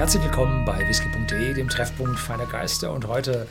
Herzlich willkommen bei whisky.de, dem Treffpunkt feiner Geister. Und heute,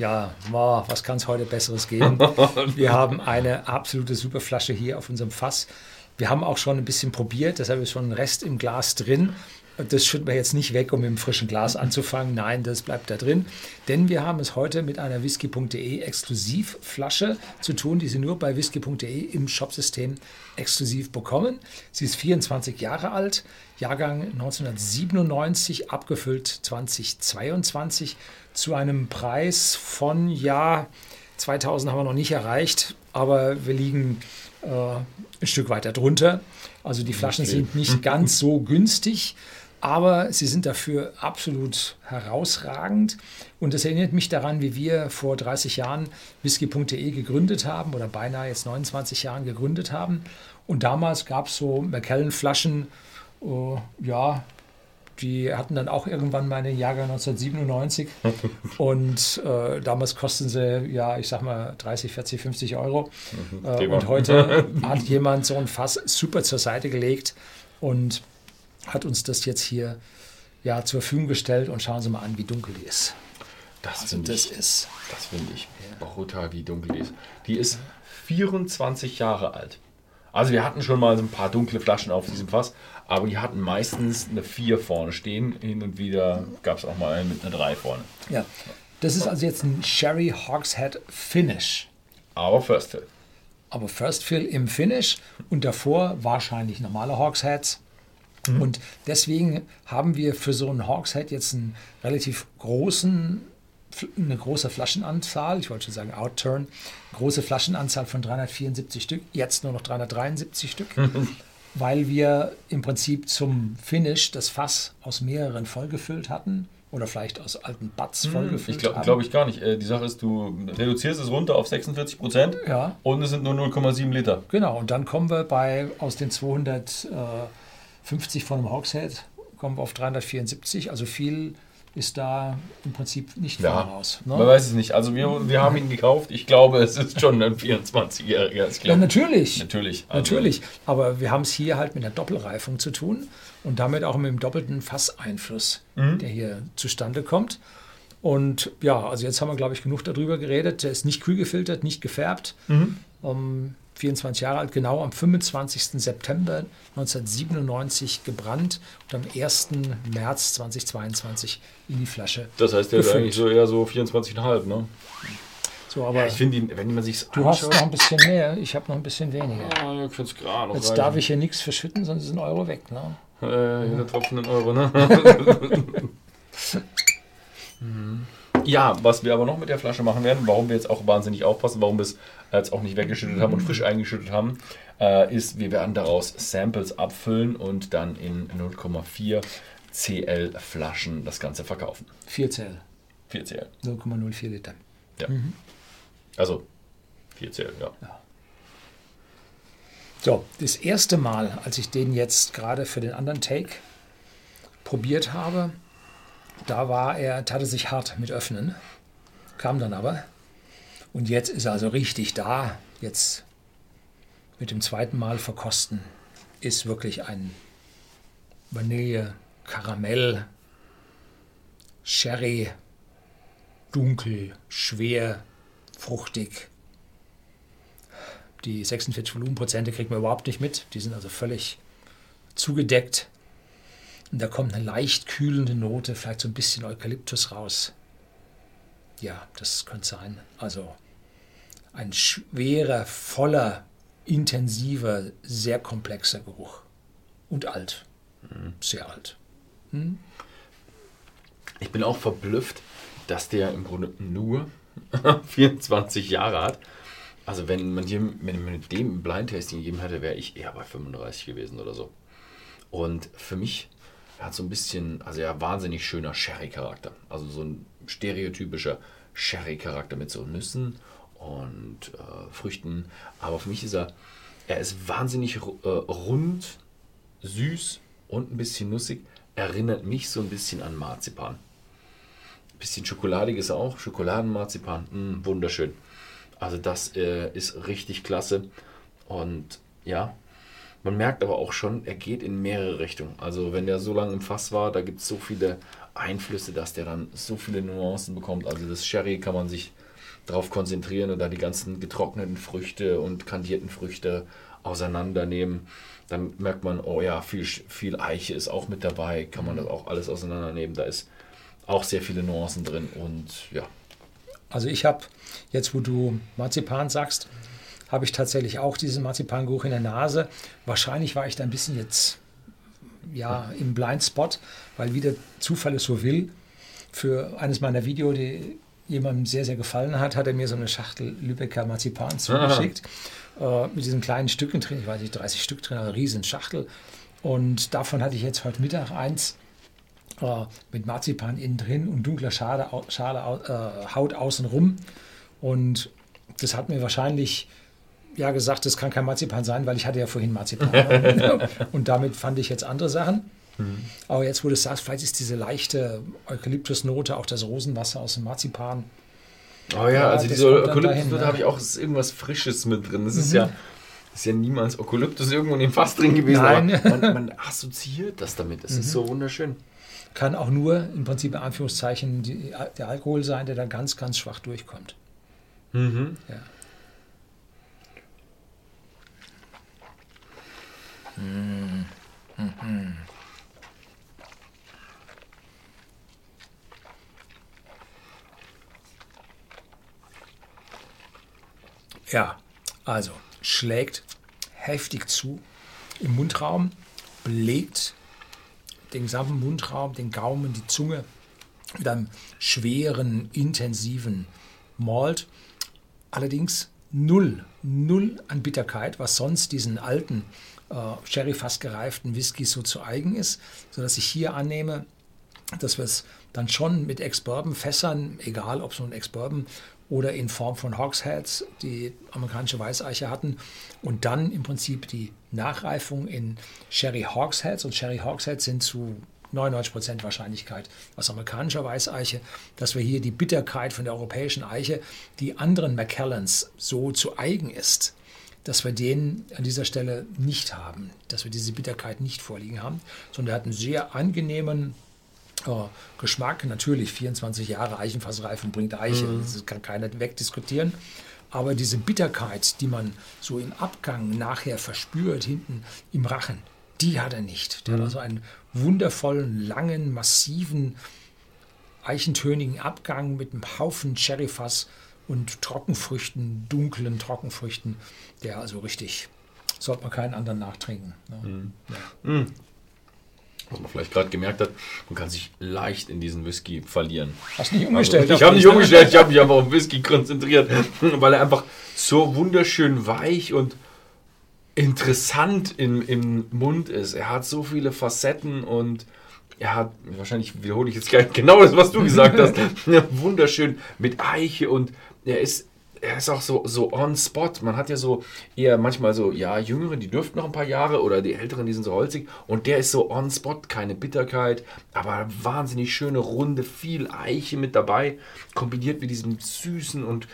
ja, wow, was kann es heute Besseres geben? Wir haben eine absolute Superflasche hier auf unserem Fass. Wir haben auch schon ein bisschen probiert, deshalb ist schon ein Rest im Glas drin. Das schütten wir jetzt nicht weg, um dem frischen Glas anzufangen. Nein, das bleibt da drin. Denn wir haben es heute mit einer whisky.de Exklusivflasche zu tun, die Sie nur bei whisky.de im Shopsystem exklusiv bekommen. Sie ist 24 Jahre alt, Jahrgang 1997, abgefüllt 2022 zu einem Preis von, ja, 2000 haben wir noch nicht erreicht, aber wir liegen äh, ein Stück weiter drunter. Also die Flaschen sind nicht ganz so günstig aber sie sind dafür absolut herausragend. Und das erinnert mich daran, wie wir vor 30 Jahren whisky.de gegründet haben oder beinahe jetzt 29 Jahren gegründet haben. Und damals gab es so Macallan-Flaschen, äh, ja, die hatten dann auch irgendwann mal einen Jahrgang 1997 und äh, damals kosten sie, ja, ich sag mal 30, 40, 50 Euro. Mhm, äh, und heute hat jemand so ein Fass super zur Seite gelegt und hat uns das jetzt hier ja, zur Verfügung gestellt und schauen Sie mal an, wie dunkel die ist. Das also das ich, ist. Das finde ich ja. brutal, wie dunkel die ist. Die ist 24 Jahre alt. Also wir hatten schon mal so ein paar dunkle Flaschen auf diesem Fass, aber die hatten meistens eine 4 vorne stehen. Hin und wieder gab es auch mal eine mit einer 3 vorne. Ja, das ist also jetzt ein Sherry Hogshead Finish. Aber First Fill. Aber First Fill im Finish und davor wahrscheinlich normale Hogsheads. Mhm. Und deswegen haben wir für so einen Hawkshead jetzt einen relativ großen, eine große Flaschenanzahl, ich wollte schon sagen Outturn, große Flaschenanzahl von 374 Stück, jetzt nur noch 373 Stück, mhm. weil wir im Prinzip zum Finish das Fass aus mehreren vollgefüllt hatten oder vielleicht aus alten Butts mhm. vollgefüllt Ich glaube glaub ich gar nicht. Äh, die Sache ist, du reduzierst es runter auf 46 Prozent ja. und es sind nur 0,7 Liter. Genau, und dann kommen wir bei aus den 200 äh, 50 von einem Hogshead, kommen wir auf 374. Also viel ist da im Prinzip nicht ja, raus. Ne? Man weiß es nicht. Also wir, wir haben ihn gekauft. Ich glaube, es ist schon ein 24-Jähriger. Ja, natürlich. Natürlich. Also natürlich. Aber wir haben es hier halt mit einer Doppelreifung zu tun und damit auch mit dem doppelten Fasseinfluss, mhm. der hier zustande kommt. Und ja, also jetzt haben wir, glaube ich, genug darüber geredet. Der ist nicht kühl gefiltert, nicht gefärbt. Mhm. Ähm, 24 Jahre alt, genau am 25. September 1997 gebrannt und am 1. März 2022 in die Flasche. Das heißt, der ist eigentlich so eher so 24,5, ne? So, aber ja, ich finde, wenn man sich Du hast noch ein bisschen mehr, ich habe noch ein bisschen weniger. Ja, ich finde es gerade Jetzt reichen. darf ich hier nichts verschütten, sonst ist ein Euro weg, ne? Äh, jeder Tropfen ein Euro, ne? mhm. Ja, was wir aber noch mit der Flasche machen werden, warum wir jetzt auch wahnsinnig aufpassen, warum wir es jetzt auch nicht weggeschüttet haben und frisch eingeschüttet haben, äh, ist, wir werden daraus Samples abfüllen und dann in 0,4 CL Flaschen das Ganze verkaufen. 4 CL. 4 CL. 0,04 Liter. Ja. Mhm. Also 4 CL, ja. ja. So, das erste Mal, als ich den jetzt gerade für den anderen Take probiert habe, da war er, tat er sich hart mit Öffnen, kam dann aber. Und jetzt ist er also richtig da. Jetzt mit dem zweiten Mal verkosten ist wirklich ein Vanille, Karamell, Sherry, dunkel, schwer, fruchtig. Die 46 Volumenprozente kriegt man überhaupt nicht mit. Die sind also völlig zugedeckt. Und da kommt eine leicht kühlende Note, vielleicht so ein bisschen Eukalyptus raus. Ja, das könnte sein. Also ein schwerer, voller, intensiver, sehr komplexer Geruch. Und alt. Mhm. Sehr alt. Hm? Ich bin auch verblüfft, dass der im Grunde nur 24 Jahre hat. Also wenn man, hier, wenn man dem Blind Tasting gegeben hätte, wäre ich eher bei 35 gewesen oder so. Und für mich er hat so ein bisschen, also ja, wahnsinnig schöner Sherry-Charakter. Also so ein stereotypischer Sherry-Charakter mit so Nüssen und äh, Früchten. Aber für mich ist er, er ist wahnsinnig äh, rund, süß und ein bisschen nussig. Erinnert mich so ein bisschen an Marzipan. Bisschen schokoladig ist er auch. Schokoladenmarzipan, mh, hm, wunderschön. Also das äh, ist richtig klasse. Und ja, Man merkt aber auch schon, er geht in mehrere Richtungen. Also wenn der so lange im Fass war, da gibt es so viele Einflüsse, dass der dann so viele Nuancen bekommt. Also das Sherry kann man sich darauf konzentrieren und da die ganzen getrockneten Früchte und kandierten Früchte auseinandernehmen. Dann merkt man, oh ja, viel, viel Eiche ist auch mit dabei, kann man das auch alles auseinandernehmen. Da ist auch sehr viele Nuancen drin und ja. Also ich habe, jetzt wo du Marzipan sagst, habe ich tatsächlich auch diesen Marzipangeruch in der Nase. Wahrscheinlich war ich da ein bisschen jetzt ja, im Blindspot, weil wie der Zufall es so will, für eines meiner Videos, die jemandem sehr, sehr gefallen hat, hat er mir so eine Schachtel Lübecker Marzipan zugeschickt. Äh, mit diesen kleinen Stücken drin, ich weiß nicht, 30 Stück drin, eine riesen Schachtel. Und davon hatte ich jetzt heute Mittag eins äh, mit Marzipan innen drin und dunkler Schale, Schale äh, Haut außenrum. Und das hat mir wahrscheinlich ja gesagt, das kann kein Marzipan sein, weil ich hatte ja vorhin Marzipan. und damit fand ich jetzt andere Sachen. Mhm. Aber jetzt, wo du sagst, vielleicht ist diese leichte Eukalyptusnote, auch das Rosenwasser aus dem Marzipan. Oh ja, ja also diese Eukalyptusnote ne? habe ich auch irgendwas Frisches mit drin. Das mhm. ist ja ist ja niemals Eukalyptus irgendwo in dem Fass drin gewesen. Nein. man, man, assoziiert das damit. Das mhm. ist so wunderschön. Kann auch nur im Prinzip in Anführungszeichen die, der Alkohol sein, der da ganz, ganz schwach durchkommt. Mhm. Ja. Ja, also schlägt heftig zu im Mundraum, belegt den gesamten Mundraum, den Gaumen, die Zunge mit einem schweren, intensiven Malt. Allerdings null, null an Bitterkeit, was sonst diesen alten äh, Sherry-Fass gereiften Whiskys so zu eigen ist, sodass ich hier annehme, dass wir es dann schon mit Ex-Bourbon-Fässern, egal ob so ein Ex-Bourbon oder in Form von Hogsheads, die amerikanische Weißeiche hatten, und dann im Prinzip die Nachreifung in Sherry Hogsheads. Und Sherry Hogsheads sind zu 99% Wahrscheinlichkeit aus amerikanischer Weißeiche, dass wir hier die Bitterkeit von der europäischen Eiche, die anderen Macallans so zu eigen ist, dass wir den an dieser Stelle nicht haben, dass wir diese Bitterkeit nicht vorliegen haben, sondern er hat einen sehr angenehmen äh, Geschmack. Natürlich 24 Jahre Eichenfassreifen bringt Eiche, mhm. das kann keiner wegdiskutieren. Aber diese Bitterkeit, die man so im Abgang nachher verspürt, hinten im Rachen, die hat er nicht. Der mhm. hat also einen wundervollen, langen, massiven, eichentönigen Abgang mit einem Haufen Cherryfass und Trockenfrüchten, dunklen Trockenfrüchten, der also richtig, sollte man keinen anderen nachtrinken. Ne? Mhm. Ja. Mhm. Was man vielleicht gerade gemerkt hat, man kann sich leicht in diesen Whisky verlieren. Hast nicht umgestellt? Also, ich habe nicht umgestellt, ich habe mich einfach auf Whisky konzentriert, weil er einfach so wunderschön weich und interessant im, im Mund ist. Er hat so viele Facetten und er hat, wahrscheinlich wiederhole ich jetzt gleich genau das, was du gesagt hast, wunderschön mit Eiche und er ist er ist auch so, so on spot. Man hat ja so eher manchmal so, ja, Jüngere, die dürften noch ein paar Jahre oder die Älteren, die sind so holzig. Und der ist so on spot, keine Bitterkeit, aber wahnsinnig schöne Runde, viel Eiche mit dabei, kombiniert mit diesem süßen und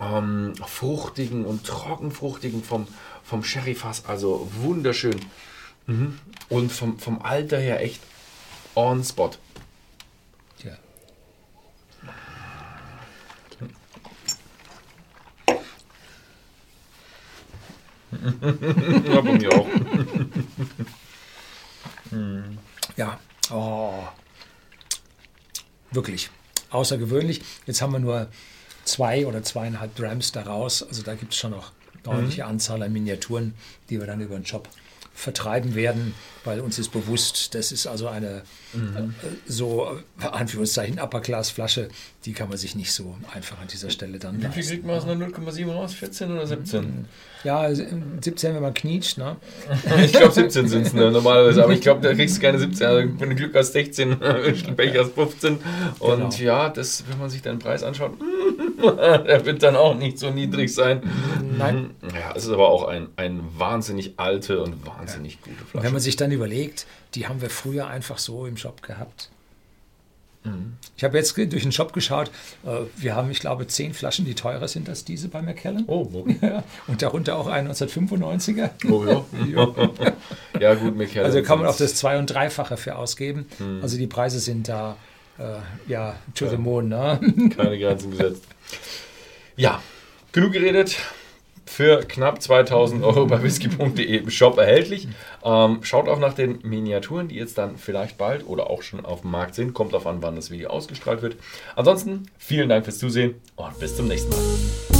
ähm, fruchtigen und trockenfruchtigen vom, vom Sherryfass. Also wunderschön. Mhm. Und vom, vom Alter her echt on spot. ja, bei mir auch. ja, oh. wirklich außergewöhnlich. Jetzt haben wir nur zwei oder zweieinhalb Drams daraus. Also da gibt es schon noch eine ordentliche mhm. Anzahl an Miniaturen, die wir dann über den Job vertreiben werden, weil uns ist bewusst, das ist also eine mhm. äh, so, äh, Anführungszeichen, Upper-Class-Flasche, die kann man sich nicht so einfach an dieser Stelle dann Wie viel kriegt man aus einer 0,7 raus? 14 oder 17? Ja, 17, wenn man knietscht, ne? ich glaube 17 sind es ne, normalerweise, aber ich glaube, da kriegst du keine 17, also wenn du Glück hast 16, Pech hast 15 und genau. ja, das, wenn man sich deinen Preis anschaut, der wird dann auch nicht so niedrig sein. Nein. Ja, es ist aber auch ein, ein wahnsinnig alte und wahnsinnig ja. gute Flasche. Wenn man sich dann überlegt, die haben wir früher einfach so im Shop gehabt. Ich habe jetzt durch den Shop geschaut. äh, Wir haben, ich glaube, zehn Flaschen, die teurer sind als diese bei Macallan. Oh, okay. Ja, und darunter auch ein 1995er. oh ja. ja, gut, Michael. Also kann man auch das Zwei- und Dreifache für ausgeben. Also die Preise sind da ja to the moon. Ne? Keine Grenzen gesetzt. Ja, genug geredet. Für knapp 2000 Euro bei whisky.de im Shop erhältlich. Ähm, schaut auch nach den Miniaturen, die jetzt dann vielleicht bald oder auch schon auf dem Markt sind. Kommt darauf an, wann das Video ausgestrahlt wird. Ansonsten vielen Dank fürs Zusehen und bis zum nächsten Mal.